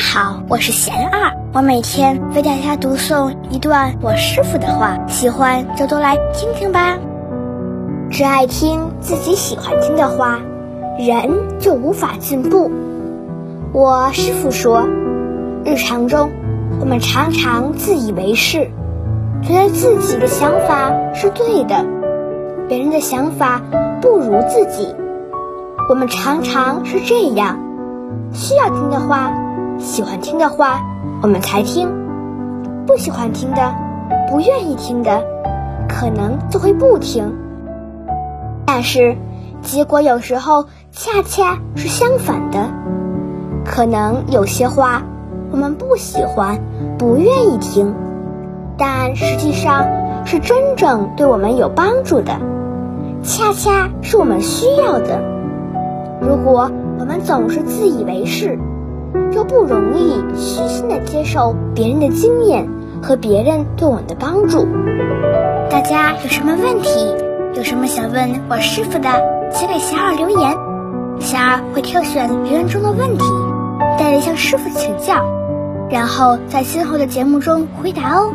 好，我是贤二，我每天为大家读诵一段我师傅的话，喜欢就多来听听吧。只爱听自己喜欢听的话，人就无法进步。我师傅说，日常中我们常常自以为是，觉得自己的想法是对的，别人的想法不如自己。我们常常是这样，需要听的话，喜欢听的话，我们才听；不喜欢听的，不愿意听的，可能就会不听。但是，结果有时候恰恰是相反的，可能有些话我们不喜欢、不愿意听，但实际上是真正对我们有帮助的，恰恰是我们需要的。如果我们总是自以为是，又不容易虚心的接受别人的经验和别人对我们的帮助，大家有什么问题，有什么想问我师傅的，请给小二留言，小二会挑选留言中的问题，带着向师傅请教，然后在今后的节目中回答哦。